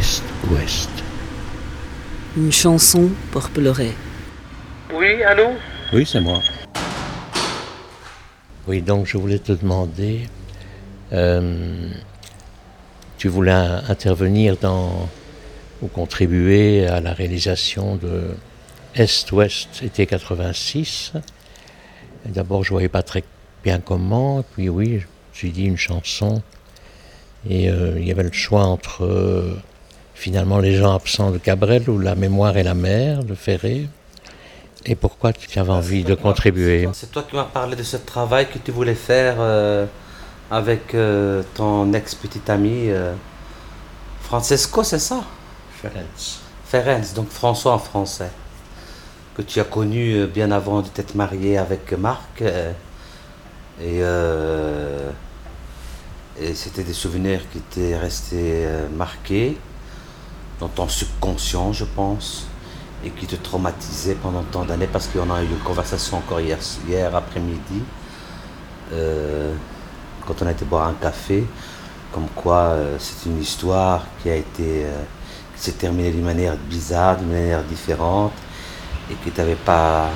Est-Ouest. Une chanson pour pleurer. Oui, allô? Oui, c'est moi. Oui, donc je voulais te demander, euh, tu voulais intervenir dans ou contribuer à la réalisation de Est-Ouest été 86. D'abord, je voyais pas très bien comment, puis oui, j'ai dit une chanson. Et euh, il y avait le choix entre euh, finalement les gens absents de Cabrel ou la mémoire et la mer de Ferré. Et pourquoi tu avais envie de contribuer? C'est toi qui m'as parlé de ce travail que tu voulais faire euh, avec ton ex-petit ami Francesco, c'est ça? Ferenc. Ferenc, donc François en français, que tu as connu bien avant de t'être marié avec Marc. et et c'était des souvenirs qui étaient restés euh, marqués dans ton subconscient, je pense, et qui te traumatisaient pendant tant d'années, parce qu'on a eu une conversation encore hier, après-midi, euh, quand on a été boire un café, comme quoi euh, c'est une histoire qui a été, qui s'est terminée d'une manière bizarre, d'une manière différente, et que tu n'avais pas,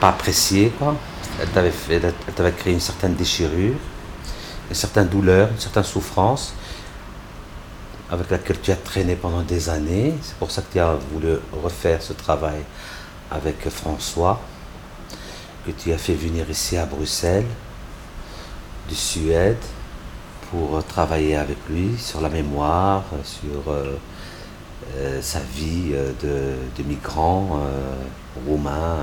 pas apprécié, quoi. Elle t'avait créé une certaine déchirure une certaine douleur, une certaine souffrance avec laquelle tu as traîné pendant des années. C'est pour ça que tu as voulu refaire ce travail avec François, que tu as fait venir ici à Bruxelles, de Suède, pour travailler avec lui sur la mémoire, sur euh, euh, sa vie euh, de, migrant roumain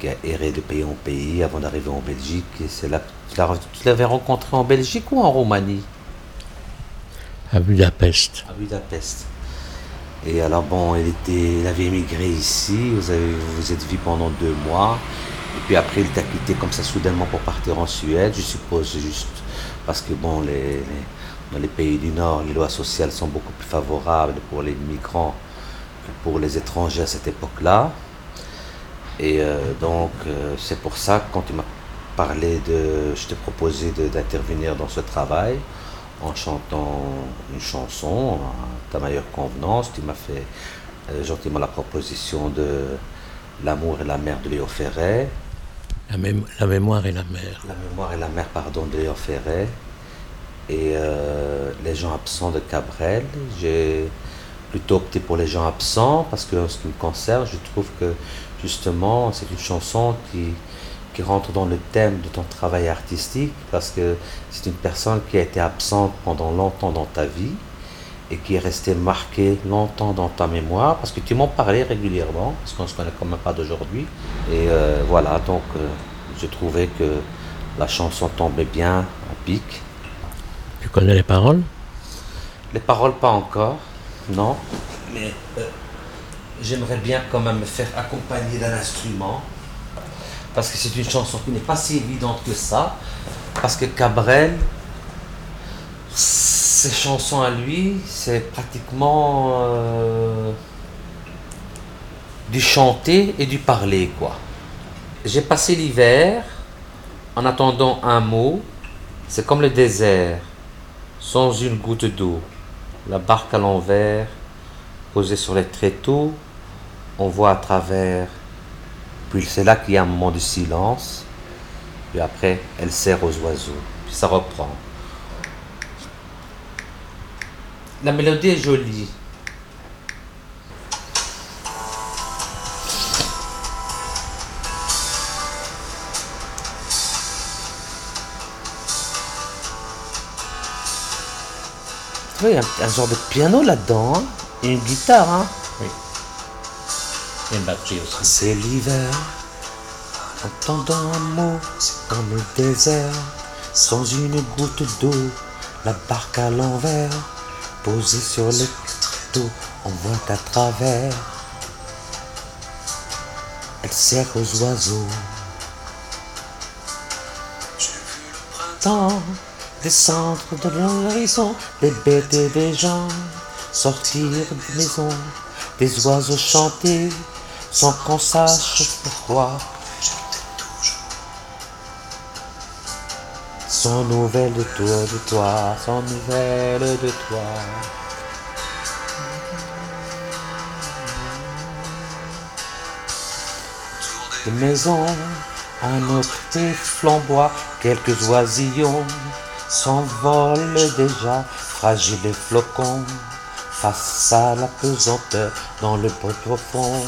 qui a erré de pays en pays avant d'arriver en Belgique. Et c'est là tu l'avais rencontré en Belgique ou en Roumanie? À Budapest. À Budapest. Et alors bon, il, était, il avait émigré ici, vous avez, vous êtes vu pendant deux mois, et puis après il t'a quitté comme ça soudainement pour partir en Suède, je suppose juste parce que bon, les, dans les pays du Nord, les lois sociales sont beaucoup plus favorables pour les migrants que pour les étrangers à cette époque-là. Et euh, donc, euh, c'est pour ça que quand tu m'as parlé de. Je t'ai proposé d'intervenir dans ce travail en chantant une chanson à ta meilleure convenance. Tu m'as fait euh, gentiment la proposition de L'amour et la mer de Léo Ferret. La, la, mémoire et la mer. La mémoire et la mer, pardon, de Léo Ferret. Et Les gens absents de Cabrel. J'ai plutôt opté pour les gens absents parce que en ce qui me concerne, je trouve que justement, c'est une chanson qui, qui rentre dans le thème de ton travail artistique, parce que c'est une personne qui a été absente pendant longtemps dans ta vie et qui est restée marquée longtemps dans ta mémoire, parce que tu m'en parlais régulièrement, parce qu'on ne se connaît quand même pas d'aujourd'hui. Et euh, voilà, donc euh, je trouvais que la chanson tombait bien à pic. Tu connais les paroles? Les paroles, pas encore, non. Mais euh, j'aimerais bien quand même me faire accompagner d'un instrument, parce que c'est une chanson qui n'est pas si évidente que ça, parce que Cabrel, ses chansons à lui, c'est pratiquement euh, du chanter et du parler, quoi. J'ai passé l'hiver en attendant un mot, c'est comme le désert, sans une goutte d'eau, la barque à l'envers, posée sur les tréteaux, on voit à travers. Puis c'est là qu'il y a un moment de silence. Puis après, elle sert aux oiseaux. Puis ça reprend. La mélodie est jolie. y a un, genre de piano là-dedans, hein. et une guitare. Hein. C'est l'hiver, entendant un mot comme le désert, sans une goutte d'eau, la barque à l'envers, posée sur le taux, on voit à travers. Elle sert aux oiseaux. Tant descendre de l'horizon, des bêtes et des gens, sortir de maison, des oiseaux chanter, sans qu'on sache pourquoi. sans nouvelles de toi, de toi, sans nouvelles de toi. Des maisons, un autre des flambois, quelques oisillons s'envolent déjà, fragiles flocons, face à la pesanteur dans le bruit profond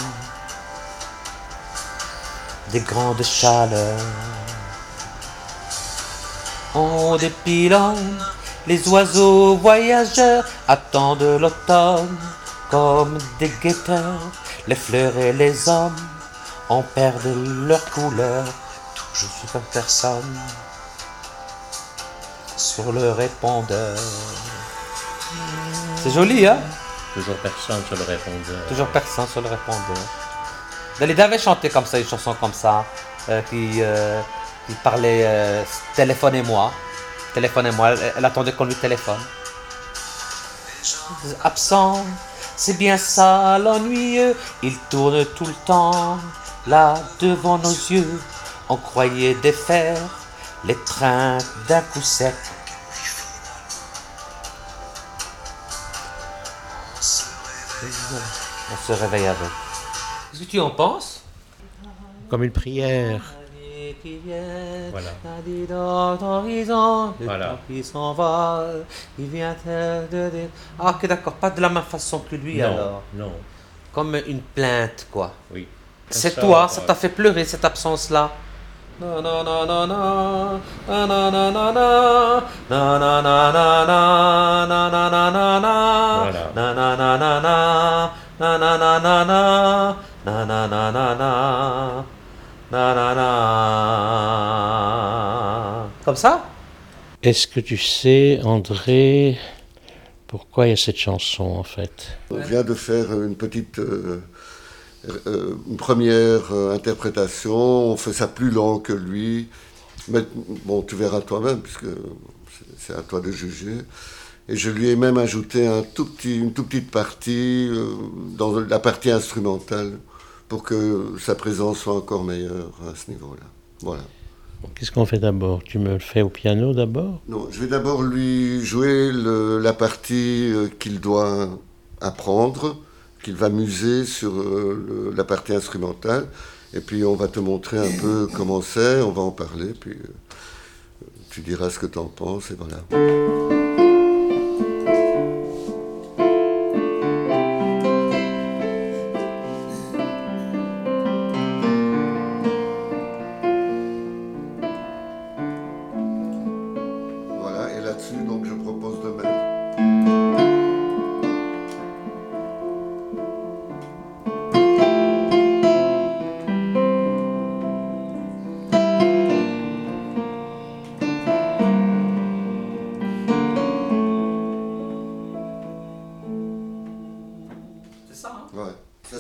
des grandes chaleurs. En dépilant, les oiseaux voyageurs attendent l'automne comme des guetteurs. Les fleurs et les hommes en perdent leur couleur. Je suis comme personne sur le répondeur. C'est joli, hein? Toujours personne sur le répondeur. Toujours personne sur le répondeur. Dalida avait chanté comme ça, une chanson comme ça, euh, qui, euh, parlait euh, téléphonez-moi. Téléphonez-moi. Elle, elle attendait qu'on lui téléphone. Absent, c'est bien ça l'ennuyeux. Il tourne tout le temps là devant nos yeux. On croyait défaire les trains d'un coup sec. On se réveille avec. Qu'est-ce que tu en penses Comme une prière. Voilà. voilà. Ah, ok, d'accord, pas de la même façon que lui alors. Non. Comme une plainte, quoi. Oui. C'est toi, ça t'a fait pleurer cette absence-là. Na na Comme ça? Est-ce que tu sais, André, pourquoi il y a cette chanson en fait? On vient de faire une petite. Euh, euh, une première euh, interprétation, on fait ça plus lent que lui. Mais bon, tu verras toi-même, puisque c'est à toi de juger. Et je lui ai même ajouté une toute petite partie dans la partie instrumentale pour que sa présence soit encore meilleure à ce niveau-là. Voilà. Qu'est-ce qu'on fait d'abord? Tu me le fais au piano d'abord? Non, je vais d'abord lui jouer le- la partie euh, qu'il doit apprendre, qu'il va muser sur euh, le- la partie instrumentale. Et puis on va te montrer un peu comment c'est, on va en parler, puis euh, tu diras ce que tu en penses, et. Voilà,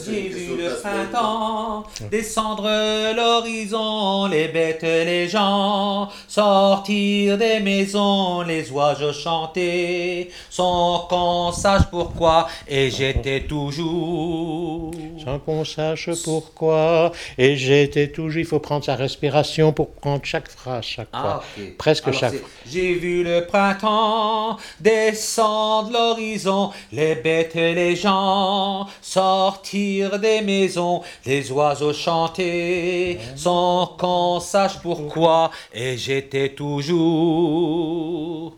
J'ai vu le printemps descendre l'horizon, les bêtes, les gens sortir des maisons, les oiseaux chanter, sans qu'on sache pourquoi, et j'étais toujours. Sans qu'on sache pourquoi. Et j'étais toujours. Il faut prendre sa respiration pour prendre chaque phrase, chaque Ah, fois. Presque Alors, chaque c'est, J'ai vu le printemps descendre l'horizon, les bêtes et les gens sortir des maisons, les oiseaux chanter sans qu'on sache pourquoi, et j'étais toujours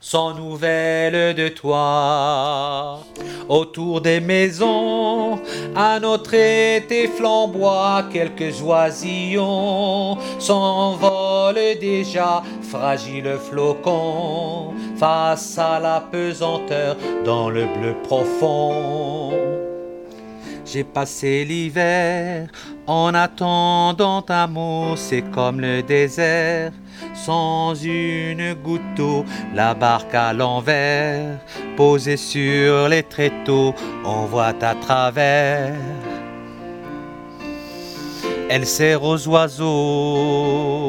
sans nouvelles de toi. Autour des maisons, un autre été flamboie, quelques oisillons s'envolent déjà, fragiles flocons, face à la pesanteur dans le bleu profond. J'ai passé l'hiver en attendant un mot, c'est comme le désert, sans une goutte d'eau, la barque à l'envers, posée sur les tréteaux, on voit à travers. Elle sert aux oiseaux.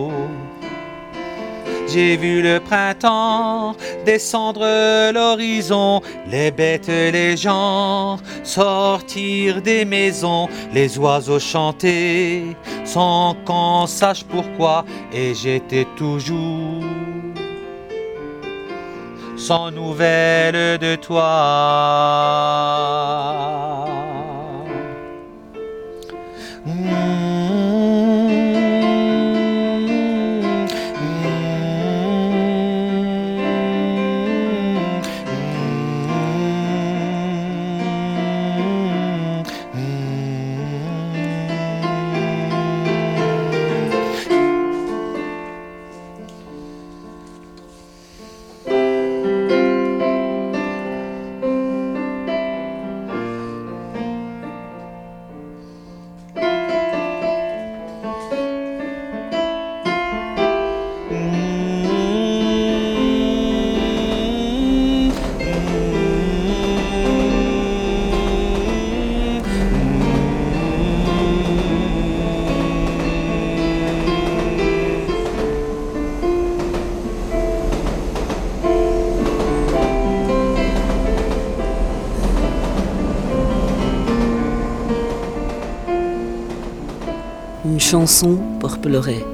J'ai vu le printemps descendre l'horizon, les bêtes, les gens sortir des maisons, les oiseaux chanter sans qu'on sache pourquoi, et j'étais toujours sans nouvelles de toi. Chanson pour pleurer.